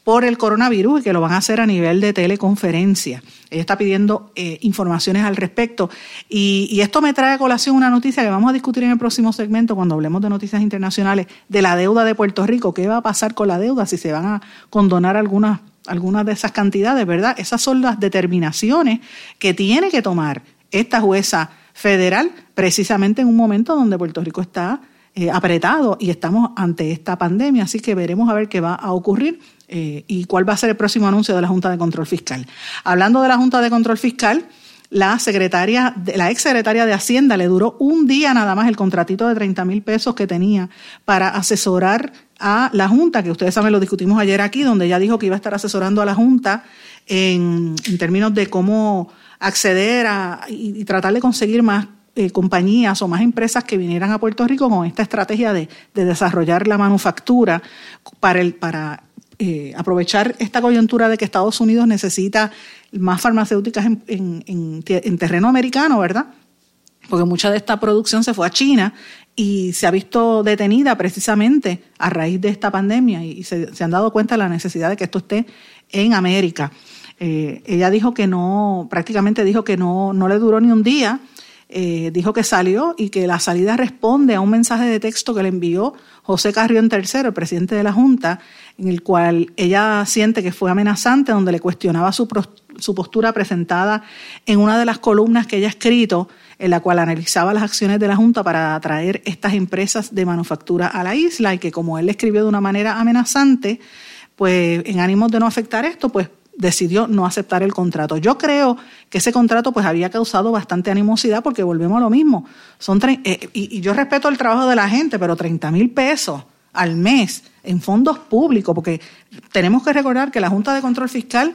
por el coronavirus y que lo van a hacer a nivel de teleconferencia. Ella está pidiendo eh, informaciones al respecto. Y, esto me trae a colación una noticia que vamos a discutir en el próximo segmento cuando hablemos de noticias internacionales de la deuda de Puerto Rico. ¿Qué va a pasar con la deuda? Si se van a condonar algunas, algunas de esas cantidades, ¿verdad? Esas son las determinaciones que tiene que tomar esta jueza federal precisamente en un momento donde Puerto Rico está eh, apretado y estamos ante esta pandemia, así que veremos a ver qué va a ocurrir eh, y cuál va a ser el próximo anuncio de la Junta de Control Fiscal. Hablando de la Junta de Control Fiscal, la secretaria, la ex secretaria de Hacienda le duró un día nada más el contratito de 30 mil pesos que tenía para asesorar a la Junta, que ustedes saben, lo discutimos ayer aquí, donde ella dijo que iba a estar asesorando a la Junta en, términos de cómo acceder a, y, tratar de conseguir más eh, compañías o más empresas que vinieran a Puerto Rico con esta estrategia de, desarrollar la manufactura para, el, para eh, aprovechar esta coyuntura de que Estados Unidos necesita más farmacéuticas en, terreno americano, ¿verdad? Porque mucha de esta producción se fue a China y se ha visto detenida precisamente a raíz de esta pandemia y se, han dado cuenta de la necesidad de que esto esté en América. Eh, ella dijo que no, prácticamente dijo que no, no le duró ni un día, eh, dijo que salió y que la salida responde a un mensaje de texto que le envió José Carrión III, el presidente de la Junta, en el cual ella siente que fue amenazante, donde le cuestionaba su, su postura presentada en una de las columnas que ella ha escrito, en la cual analizaba las acciones de la Junta para atraer estas empresas de manufactura a la isla y que como él escribió de una manera amenazante, pues en ánimos de no afectar esto, pues decidió no aceptar el contrato. Yo creo que ese contrato pues había causado bastante animosidad porque volvemos a lo mismo. Son eh, y, yo respeto el trabajo de la gente, pero 30 mil pesos al mes en fondos públicos, porque tenemos que recordar que la Junta de Control Fiscal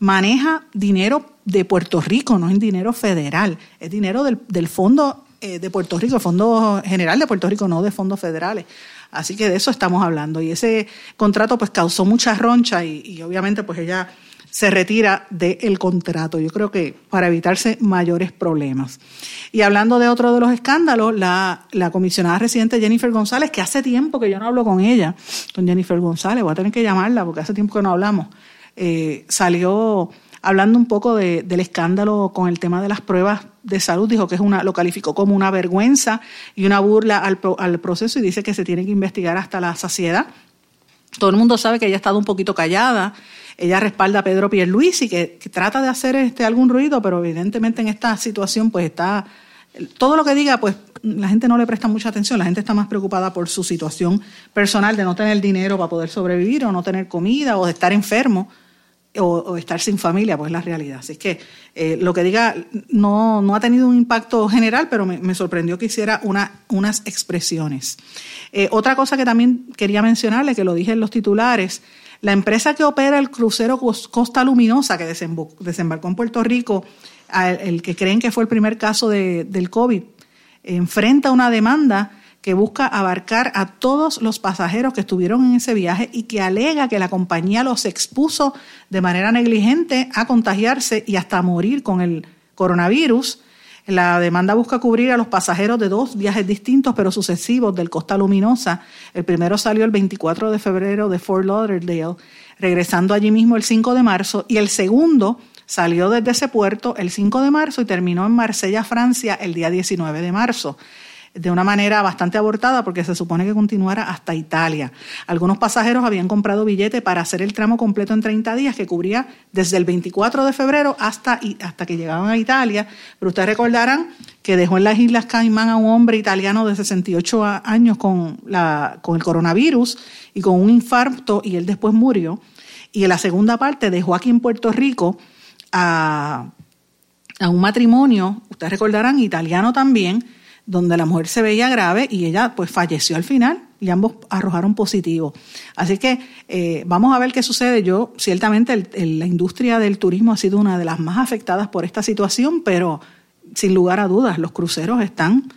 maneja dinero de Puerto Rico, no es dinero federal, es dinero del, del fondo eh, de Puerto Rico, Fondo General de Puerto Rico, no de fondos federales. Así que de eso estamos hablando. Y ese contrato pues causó mucha roncha y, y obviamente pues ella se retira del contrato. Yo creo que para evitarse mayores problemas. Y hablando de otro de los escándalos, la, la comisionada residente Jennifer González, que hace tiempo que yo no hablo con ella, con Jennifer González, voy a tener que llamarla porque hace tiempo que no hablamos, eh, salió hablando un poco de, del escándalo con el tema de las pruebas de salud, dijo que es una, lo calificó como una vergüenza y una burla al, al proceso y dice que se tiene que investigar hasta la saciedad. Todo el mundo sabe que ella ha estado un poquito callada. Ella respalda a Pedro Pierluisi, que, que trata de hacer este, algún ruido, pero evidentemente en esta situación pues está... Todo lo que diga, pues la gente no le presta mucha atención, la gente está más preocupada por su situación personal de no tener dinero para poder sobrevivir o no tener comida o de estar enfermo o, estar sin familia, pues es la realidad. Así que eh, lo que diga no, no ha tenido un impacto general, pero me, sorprendió que hiciera una, unas expresiones. Eh, otra cosa que también quería mencionarle, que lo dije en los titulares, la empresa que opera el crucero Costa Luminosa, que desembarcó en Puerto Rico, el que creen que fue el primer caso de, del COVID, enfrenta una demanda que busca abarcar a todos los pasajeros que estuvieron en ese viaje y que alega que la compañía los expuso de manera negligente a contagiarse y hasta morir con el coronavirus. La demanda busca cubrir a los pasajeros de dos viajes distintos pero sucesivos del Costa Luminosa. El primero salió el 24 de febrero de Fort Lauderdale, regresando allí mismo el 5 de marzo, y el segundo salió desde ese puerto el 5 de marzo y terminó en Marsella, Francia, el día 19 de marzo de una manera bastante abortada porque se supone que continuara hasta Italia. Algunos pasajeros habían comprado billete para hacer el tramo completo en 30 días que cubría desde el 24 de febrero hasta, hasta que llegaban a Italia, pero ustedes recordarán que dejó en las Islas Caimán a un hombre italiano de 68 años con, la, con el coronavirus y con un infarto y él después murió. Y en la segunda parte dejó aquí en Puerto Rico a, a un matrimonio, ustedes recordarán, italiano también, donde la mujer se veía grave y ella pues falleció al final y ambos arrojaron positivo. Así que eh, vamos a ver qué sucede. Yo, ciertamente, la industria del turismo ha sido una de las más afectadas por esta situación, pero sin lugar a dudas, los cruceros están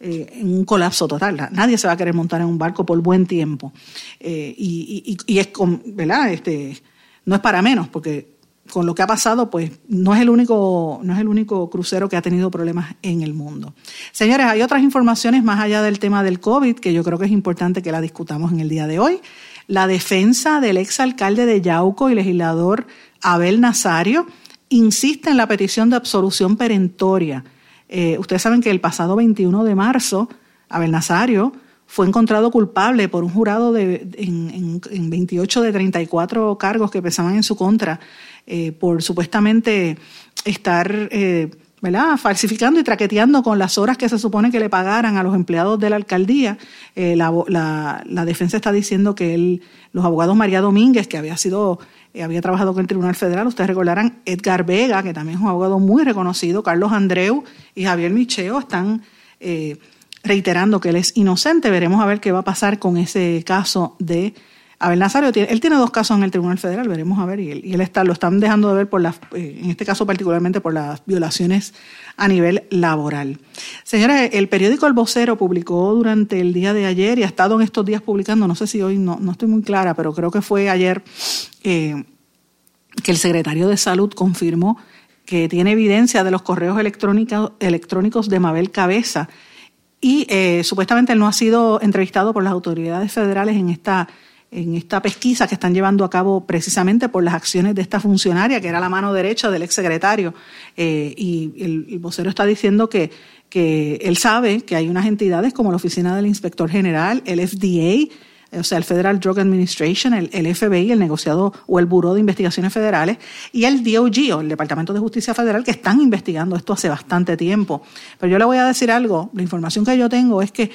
eh, en un colapso total. Nadie se va a querer montar en un barco por buen tiempo. Eh, y, y, es con, ¿verdad? Este, no es para menos, porque con lo que ha pasado, pues no es el único, no es el único crucero que ha tenido problemas en el mundo. Señores, hay otras informaciones más allá del tema del COVID que yo creo que es importante que la discutamos en el día de hoy. La defensa del exalcalde de Yauco y legislador Abel Nazario insiste en la petición de absolución perentoria. Eh, ustedes saben que el pasado 21 de marzo, Abel Nazario fue encontrado culpable por un jurado de, en, en 28 de 34 cargos que pesaban en su contra eh, por supuestamente estar eh, ¿verdad? falsificando y traqueteando con las horas que se supone que le pagaran a los empleados de la alcaldía. Eh, la, la, defensa está diciendo que él, los abogados María Domínguez, que había sido eh, había trabajado con el Tribunal Federal. Ustedes recordarán Edgar Vega, que también es un abogado muy reconocido, Carlos Andreu y Javier Micheo están eh, reiterando que él es inocente. Veremos a ver qué va a pasar con ese caso de Abel Nazario. Él tiene dos casos en el Tribunal Federal, veremos a ver, y él, está, lo están dejando de ver por las, eh, en este caso particularmente por las violaciones a nivel laboral. Señores, el periódico El Vocero publicó durante el día de ayer y ha estado en estos días publicando, no sé si hoy no, no estoy muy clara, pero creo que fue ayer eh, que el secretario de Salud confirmó que tiene evidencia de los correos electrónicos, electrónicos de Mabel Cabeza y eh, supuestamente él no ha sido entrevistado por las autoridades federales en esta en esta pesquisa que están llevando a cabo precisamente por las acciones de esta funcionaria, que era la mano derecha del exsecretario. Eh, y el, vocero está diciendo que, que él sabe que hay unas entidades como la Oficina del Inspector General, el FDA, o sea, el Federal Drug Administration, el, FBI, el negociado o el Buró de Investigaciones Federales, y el DOG, o el Departamento de Justicia Federal, que están investigando esto hace bastante tiempo. Pero yo le voy a decir algo, la información que yo tengo es que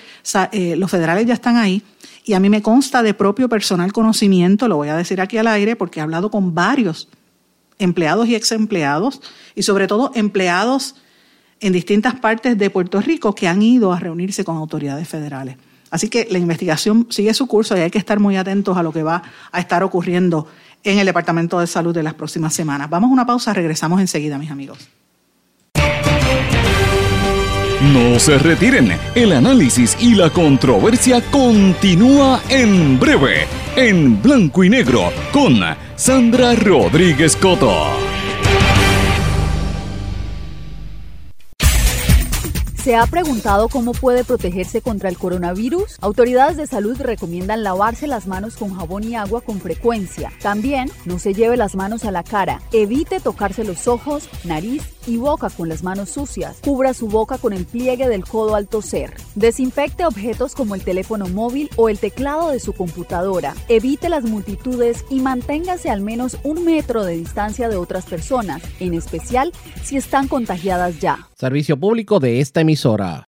eh, los federales ya están ahí, y a mí me consta de propio personal conocimiento, lo voy a decir aquí al aire, porque he hablado con varios empleados y ex empleados, y sobre todo empleados en distintas partes de Puerto Rico que han ido a reunirse con autoridades federales. Así que la investigación sigue su curso y hay que estar muy atentos a lo que va a estar ocurriendo en el Departamento de Salud de las próximas semanas. Vamos a una pausa, regresamos enseguida, mis amigos. No se retiren, el análisis y la controversia continúa en breve, en blanco y negro, con Sandra Rodríguez Coto. ¿Se ha preguntado cómo puede protegerse contra el coronavirus? Autoridades de salud recomiendan lavarse las manos con jabón y agua con frecuencia. También no se lleve las manos a la cara. Evite tocarse los ojos, nariz y boca con las manos sucias. Cubra su boca con el pliegue del codo al toser. Desinfecte objetos como el teléfono móvil o el teclado de su computadora. Evite las multitudes y manténgase al menos un metro de distancia de otras personas, en especial si están contagiadas ya. Servicio público de esta emisora.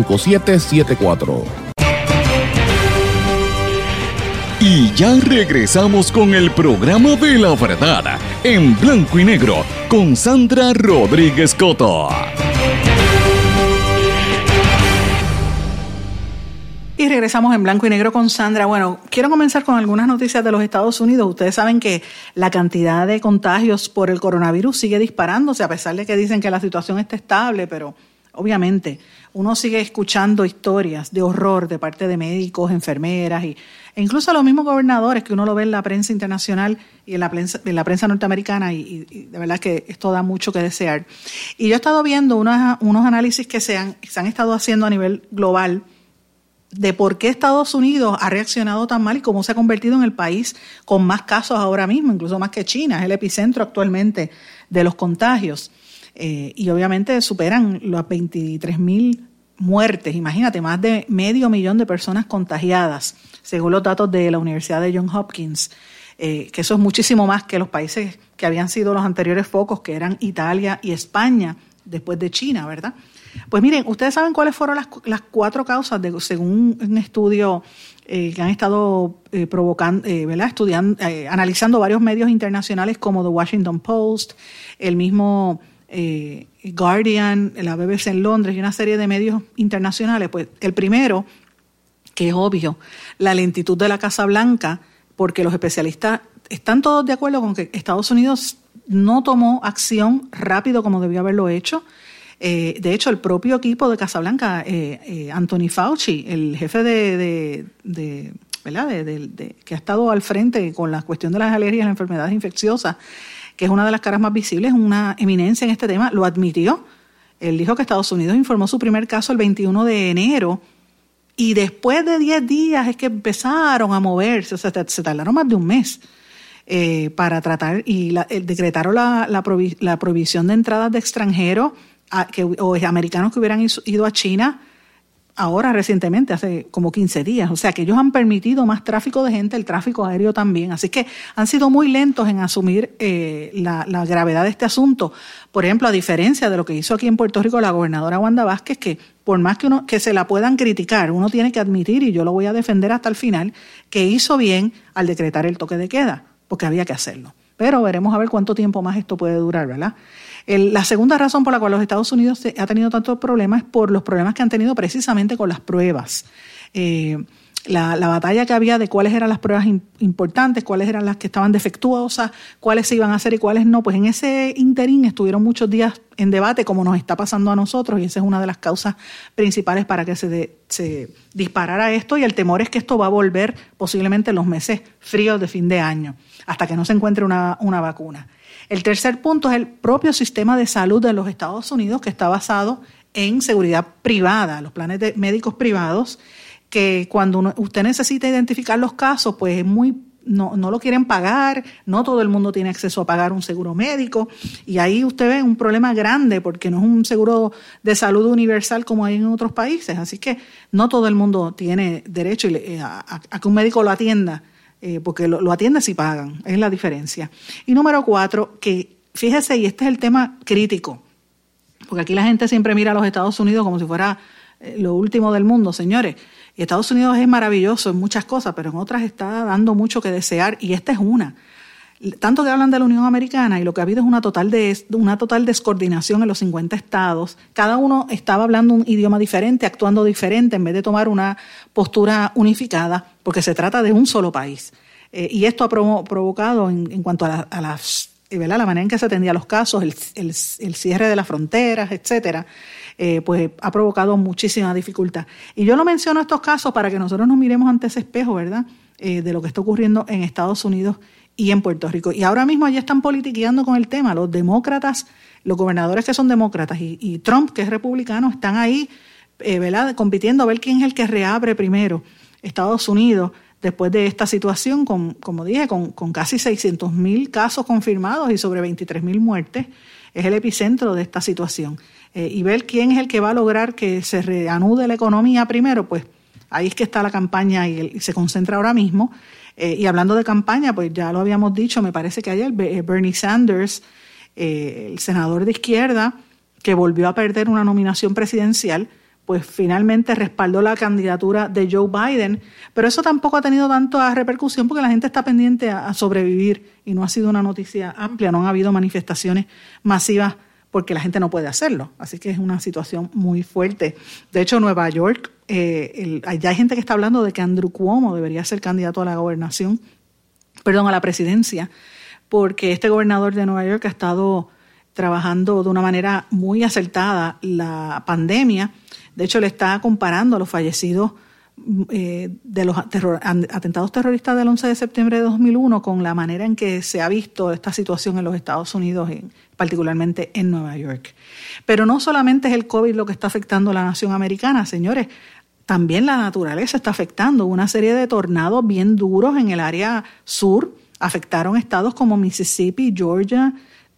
5774. Y ya regresamos con el programa de la verdad, en blanco y negro, con Sandra Rodríguez Coto. Y regresamos en blanco y negro con Sandra. Bueno, quiero comenzar con algunas noticias de los Estados Unidos. Ustedes saben que la cantidad de contagios por el coronavirus sigue disparándose, a pesar de que dicen que la situación está estable, pero obviamente uno sigue escuchando historias de horror de parte de médicos, enfermeras y, e incluso los mismos gobernadores que uno lo ve en la prensa internacional y en la prensa, en la prensa norteamericana y, de verdad que esto da mucho que desear. Y yo he estado viendo unos, unos análisis que se han, se han estado haciendo a nivel global de por qué Estados Unidos ha reaccionado tan mal y cómo se ha convertido en el país con más casos ahora mismo, incluso más que China, es el epicentro actualmente de los contagios. Eh, y obviamente superan las 23 mil muertes. Imagínate, más de medio millón de personas contagiadas, según los datos de la Universidad de Johns Hopkins, eh, que eso es muchísimo más que los países que habían sido los anteriores focos, que eran Italia y España, después de China, ¿verdad? Pues miren, ustedes saben cuáles fueron las, las cuatro causas, de, según un estudio eh, que han estado provocando, ¿verdad? Estudiando, analizando varios medios internacionales como The Washington Post, el mismo eh, Guardian, la BBC en Londres y una serie de medios internacionales, pues el primero, que es obvio, la lentitud de la Casa Blanca, porque los especialistas están todos de acuerdo con que Estados Unidos no tomó acción rápido como debió haberlo hecho. Eh, de hecho, el propio equipo de Casablanca, eh, eh, Anthony Fauci, el jefe de, ¿verdad? De, que ha estado al frente con la cuestión de las alergias y las enfermedades infecciosas, que es una de las caras más visibles, una eminencia en este tema, lo admitió. Él dijo que Estados Unidos informó su primer caso el 21 de enero y después de 10 días es que empezaron a moverse, o sea, se tardaron más de un mes. para tratar y decretaron la, la, de entradas de extranjeros o americanos que hubieran ido a China ahora recientemente, hace como 15 días. O sea que ellos han permitido más tráfico de gente, el tráfico aéreo también. Así que han sido muy lentos en asumir eh, la, gravedad de este asunto. Por ejemplo, a diferencia de lo que hizo aquí en Puerto Rico la gobernadora Wanda Vázquez, que por más que, uno, que se la puedan criticar, uno tiene que admitir, y yo lo voy a defender hasta el final, que hizo bien al decretar el toque de queda, porque había que hacerlo. Pero veremos a ver cuánto tiempo más esto puede durar, ¿verdad? La segunda razón por la cual los Estados Unidos ha tenido tantos problemas es por los problemas que han tenido precisamente con las pruebas. Eh, la, batalla que había de cuáles eran las pruebas importantes, cuáles eran las que estaban defectuosas, cuáles se iban a hacer y cuáles no, pues en ese interín estuvieron muchos días en debate, como nos está pasando a nosotros, y esa es una de las causas principales para que se, disparara esto, y el temor es que esto va a volver posiblemente en los meses fríos de fin de año, hasta que no se encuentre una vacuna. El tercer punto es el propio sistema de salud de los Estados Unidos que está basado en seguridad privada, los planes de médicos privados, que cuando usted necesita identificar los casos, pues es muy no, no, lo quieren pagar, no todo el mundo tiene acceso a pagar un seguro médico y ahí usted ve un problema grande porque no es un seguro de salud universal como hay en otros países, así que no todo el mundo tiene derecho a que un médico lo atienda eh, porque lo, atienden si pagan, es la diferencia. Y número cuatro, que fíjese, y este es el tema crítico, porque aquí la gente siempre mira a los Estados Unidos como si fuera eh, lo último del mundo, señores. Y Estados Unidos es maravilloso en muchas cosas, pero en otras está dando mucho que desear, y esta es una tanto que hablan de la Unión Americana y lo que ha habido es una total, de, una total descoordinación en los 50 estados. Cada uno estaba hablando un idioma diferente, actuando diferente, en vez de tomar una postura unificada, porque se trata de un solo país. Eh, y esto ha provocado, en, cuanto a, las, eh, la manera en que se atendían los casos, el, cierre de las fronteras, etcétera, eh, pues ha provocado muchísima dificultad. Y yo no menciono estos casos para que nosotros nos miremos ante ese espejo, ¿verdad? de lo que está ocurriendo en Estados Unidos y en Puerto Rico. Y ahora mismo allí están politiqueando con el tema. Los demócratas, los gobernadores que son demócratas y, Trump, que es republicano, están ahí eh, ¿verdad? compitiendo a ver quién es el que reabre primero Estados Unidos después de esta situación, con, como dije, con, casi 600 mil casos confirmados y sobre 23 mil muertes. Es el epicentro de esta situación. Eh, y ver quién es el que va a lograr que se reanude la economía primero, pues ahí es que está la campaña y se concentra ahora mismo. Eh, y hablando de campaña, pues ya lo habíamos dicho, me parece que ayer eh, Bernie Sanders, el senador de izquierda, que volvió a perder una nominación presidencial, pues finalmente respaldó la candidatura de Joe Biden, pero eso tampoco ha tenido tanta repercusión porque la gente está pendiente a, sobrevivir y no ha sido una noticia amplia, no han habido manifestaciones masivas porque la gente no puede hacerlo. Así que es una situación muy fuerte. De hecho, Nueva York eh, ya hay gente que está hablando de que Andrew Cuomo debería ser candidato a la gobernación, perdón, a la presidencia, porque este gobernador de Nueva York ha estado trabajando de una manera muy acertada la pandemia. De hecho, le está comparando a los fallecidos eh, de los atentados terroristas del 11 de septiembre de 2001 con la manera en que se ha visto esta situación en los Estados Unidos, particularmente en Nueva York. Pero no solamente es el COVID lo que está afectando a la nación americana, señores también la naturaleza está afectando. Una serie de tornados bien duros en el área sur afectaron estados como Mississippi, Georgia,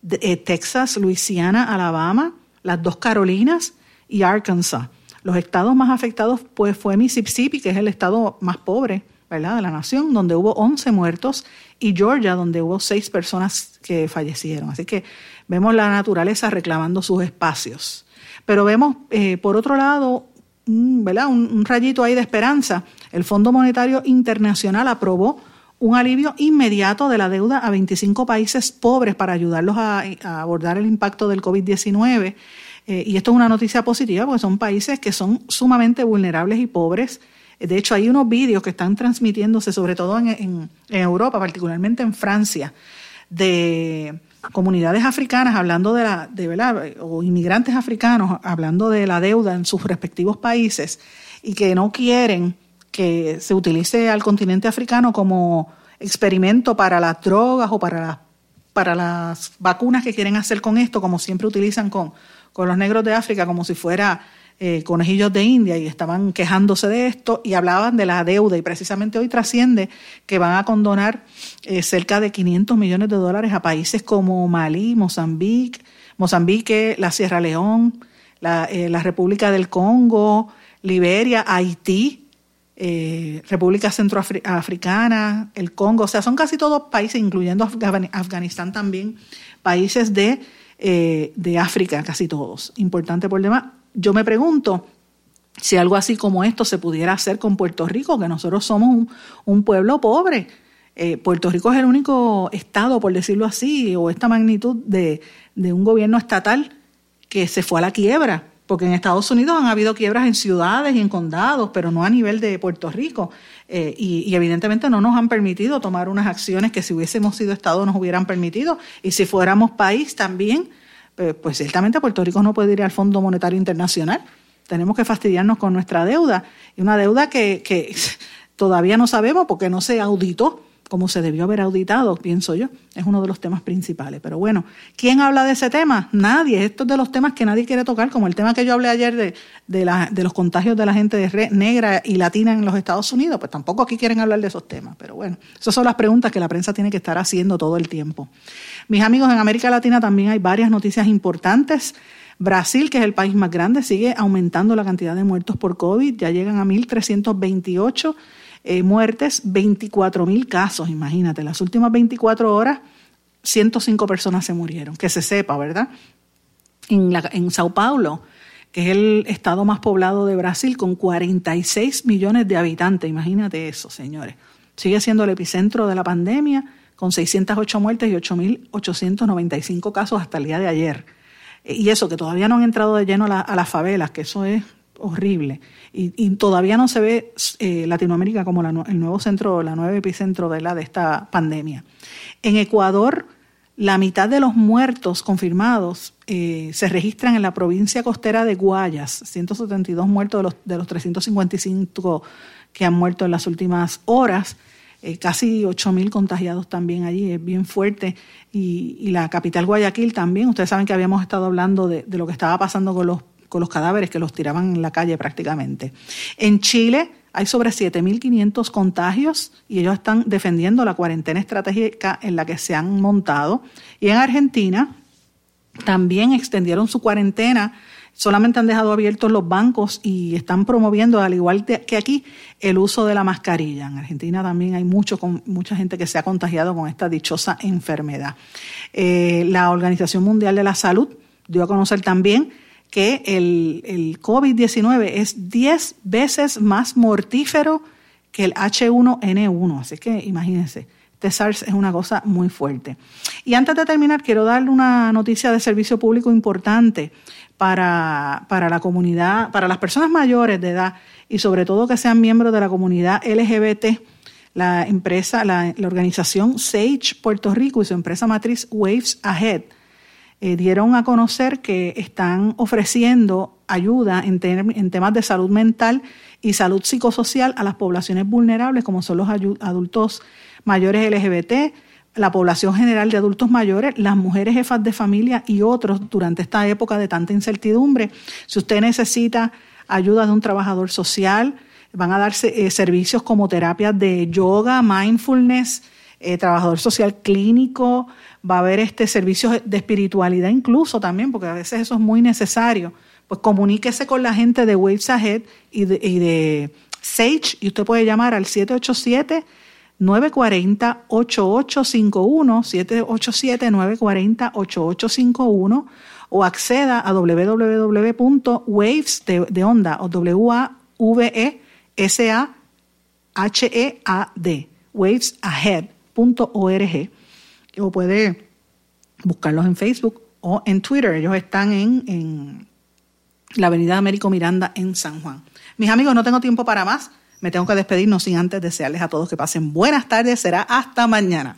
eh, Texas, Luisiana, Alabama, las dos Carolinas y Arkansas. Los estados más afectados pues fue Mississippi, que es el estado más pobre ¿verdad? de la nación, donde hubo 11 muertos, y Georgia, donde hubo 6 personas que fallecieron. Así que vemos la naturaleza reclamando sus espacios. Pero vemos, eh, por otro lado, ¿verdad? Un, rayito ahí de esperanza. El Fondo Monetario Internacional aprobó un alivio inmediato de la deuda a 25 países pobres para ayudarlos a, abordar el impacto del COVID-19. Eh, y esto es una noticia positiva porque son países que son sumamente vulnerables y pobres. De hecho, hay unos vídeos que están transmitiéndose, sobre todo en, en Europa, particularmente en Francia, de comunidades africanas hablando de la, de verdad, o inmigrantes africanos hablando de la deuda en sus respectivos países y que no quieren que se utilice al continente africano como experimento para las drogas o para para las vacunas que quieren hacer con esto, como siempre utilizan con, con los negros de África, como si fuera eh, conejillos de India y estaban quejándose de esto y hablaban de la deuda y precisamente hoy trasciende que van a condonar eh, cerca de 500 millones de dólares a países como Malí, Mozambique, Mozambique, la Sierra León, la, eh, la República del Congo, Liberia, Haití, República Centroafricana, el Congo, o sea, son casi todos países, incluyendo Afganistán también, países de, de África, casi todos. Importante por demás yo me pregunto si algo así como esto se pudiera hacer con Puerto Rico, que nosotros somos un, pueblo pobre. Eh, Puerto Rico es el único estado, por decirlo así, o esta magnitud de, un gobierno estatal que se fue a la quiebra, porque en Estados Unidos han habido quiebras en ciudades y en condados, pero no a nivel de Puerto Rico. Eh, y, evidentemente no nos han permitido tomar unas acciones que si hubiésemos sido Estado nos hubieran permitido. Y si fuéramos país también, pues, pues ciertamente Puerto Rico no puede ir al Fondo Monetario Internacional. Tenemos que fastidiarnos con nuestra deuda. Y una deuda que, que todavía no sabemos porque no se auditó como se debió haber auditado, pienso yo. Es uno de los temas principales. Pero bueno, ¿quién habla de ese tema? Nadie. Esto es de los temas que nadie quiere tocar, como el tema que yo hablé ayer de, de, de los contagios de la gente de negra y latina en los Estados Unidos. Pues tampoco aquí quieren hablar de esos temas. Pero bueno, esas son las preguntas que la prensa tiene que estar haciendo todo el tiempo. Mis amigos, en América Latina también hay varias noticias importantes. Brasil, que es el país más grande, sigue aumentando la cantidad de muertos por COVID. Ya llegan a 1.328 eh, muertes, 24 mil casos, imagínate, las últimas 24 horas 105 personas se murieron, que se sepa, ¿verdad? En, Sao Paulo, que es el estado más poblado de Brasil, con 46 millones de habitantes, imagínate eso, señores. Sigue siendo el epicentro de la pandemia, con 608 muertes y 8.895 casos hasta el día de ayer. Y eso, que todavía no han entrado de lleno a las favelas, que eso es horrible. Y, todavía no se ve eh, Latinoamérica como el nuevo centro, la nueva epicentro de, la, de esta pandemia. En Ecuador, la mitad de los muertos confirmados eh, se registran en la provincia costera de Guayas, 172 muertos de los, de los 355 que han muerto en las últimas horas. Eh, casi 8.000 contagiados también allí, es bien fuerte. Y, la capital Guayaquil también, ustedes saben que habíamos estado hablando de lo que estaba pasando con los con los cadáveres que los tiraban en la calle prácticamente. En Chile hay sobre 7.500 contagios y ellos están defendiendo la cuarentena estratégica en la que se han montado. Y en Argentina también extendieron su cuarentena solamente han dejado abiertos los bancos y están promoviendo, al igual que aquí, el uso de la mascarilla. En Argentina también hay mucho, mucha gente que se ha contagiado con esta dichosa enfermedad. Eh, la Organización Mundial de la Salud dio a conocer también que el, el COVID-19 es 10 veces más mortífero que el H1N1. Así que imagínense, este SARS es una cosa muy fuerte. Y antes de terminar, quiero darle una noticia de servicio público importante para, para la comunidad, para las personas mayores de edad y sobre todo que sean miembros de la comunidad LGBT. La empresa, la, la organización Sage Puerto Rico y su empresa matriz Waves Ahead eh, dieron a conocer que están ofreciendo ayuda en, en, temas de salud mental y salud psicosocial a las poblaciones vulnerables, como son los adultos mayores LGBT, la población general de adultos mayores, las mujeres jefas de familia y otros durante esta época de tanta incertidumbre. Si usted necesita ayuda de un trabajador social, van a darse eh, servicios como terapias de yoga, mindfulness, eh, trabajador social clínico, va a haber este servicios de espiritualidad incluso también, porque a veces eso es muy necesario. Pues comuníquese con la gente de Waves Ahead y de, de Sage y usted puede llamar al 787 940 8851 787 940 8851 o acceda a www.waves de, onda o W A V E S A H E A D wavesahead.org o puede buscarlos en Facebook o en Twitter. Ellos están en, en la Avenida Américo Miranda en San Juan. Mis amigos, no tengo tiempo para más. Me tengo que despedir, no sin antes desearles a todos que pasen buenas tardes. Será hasta mañana.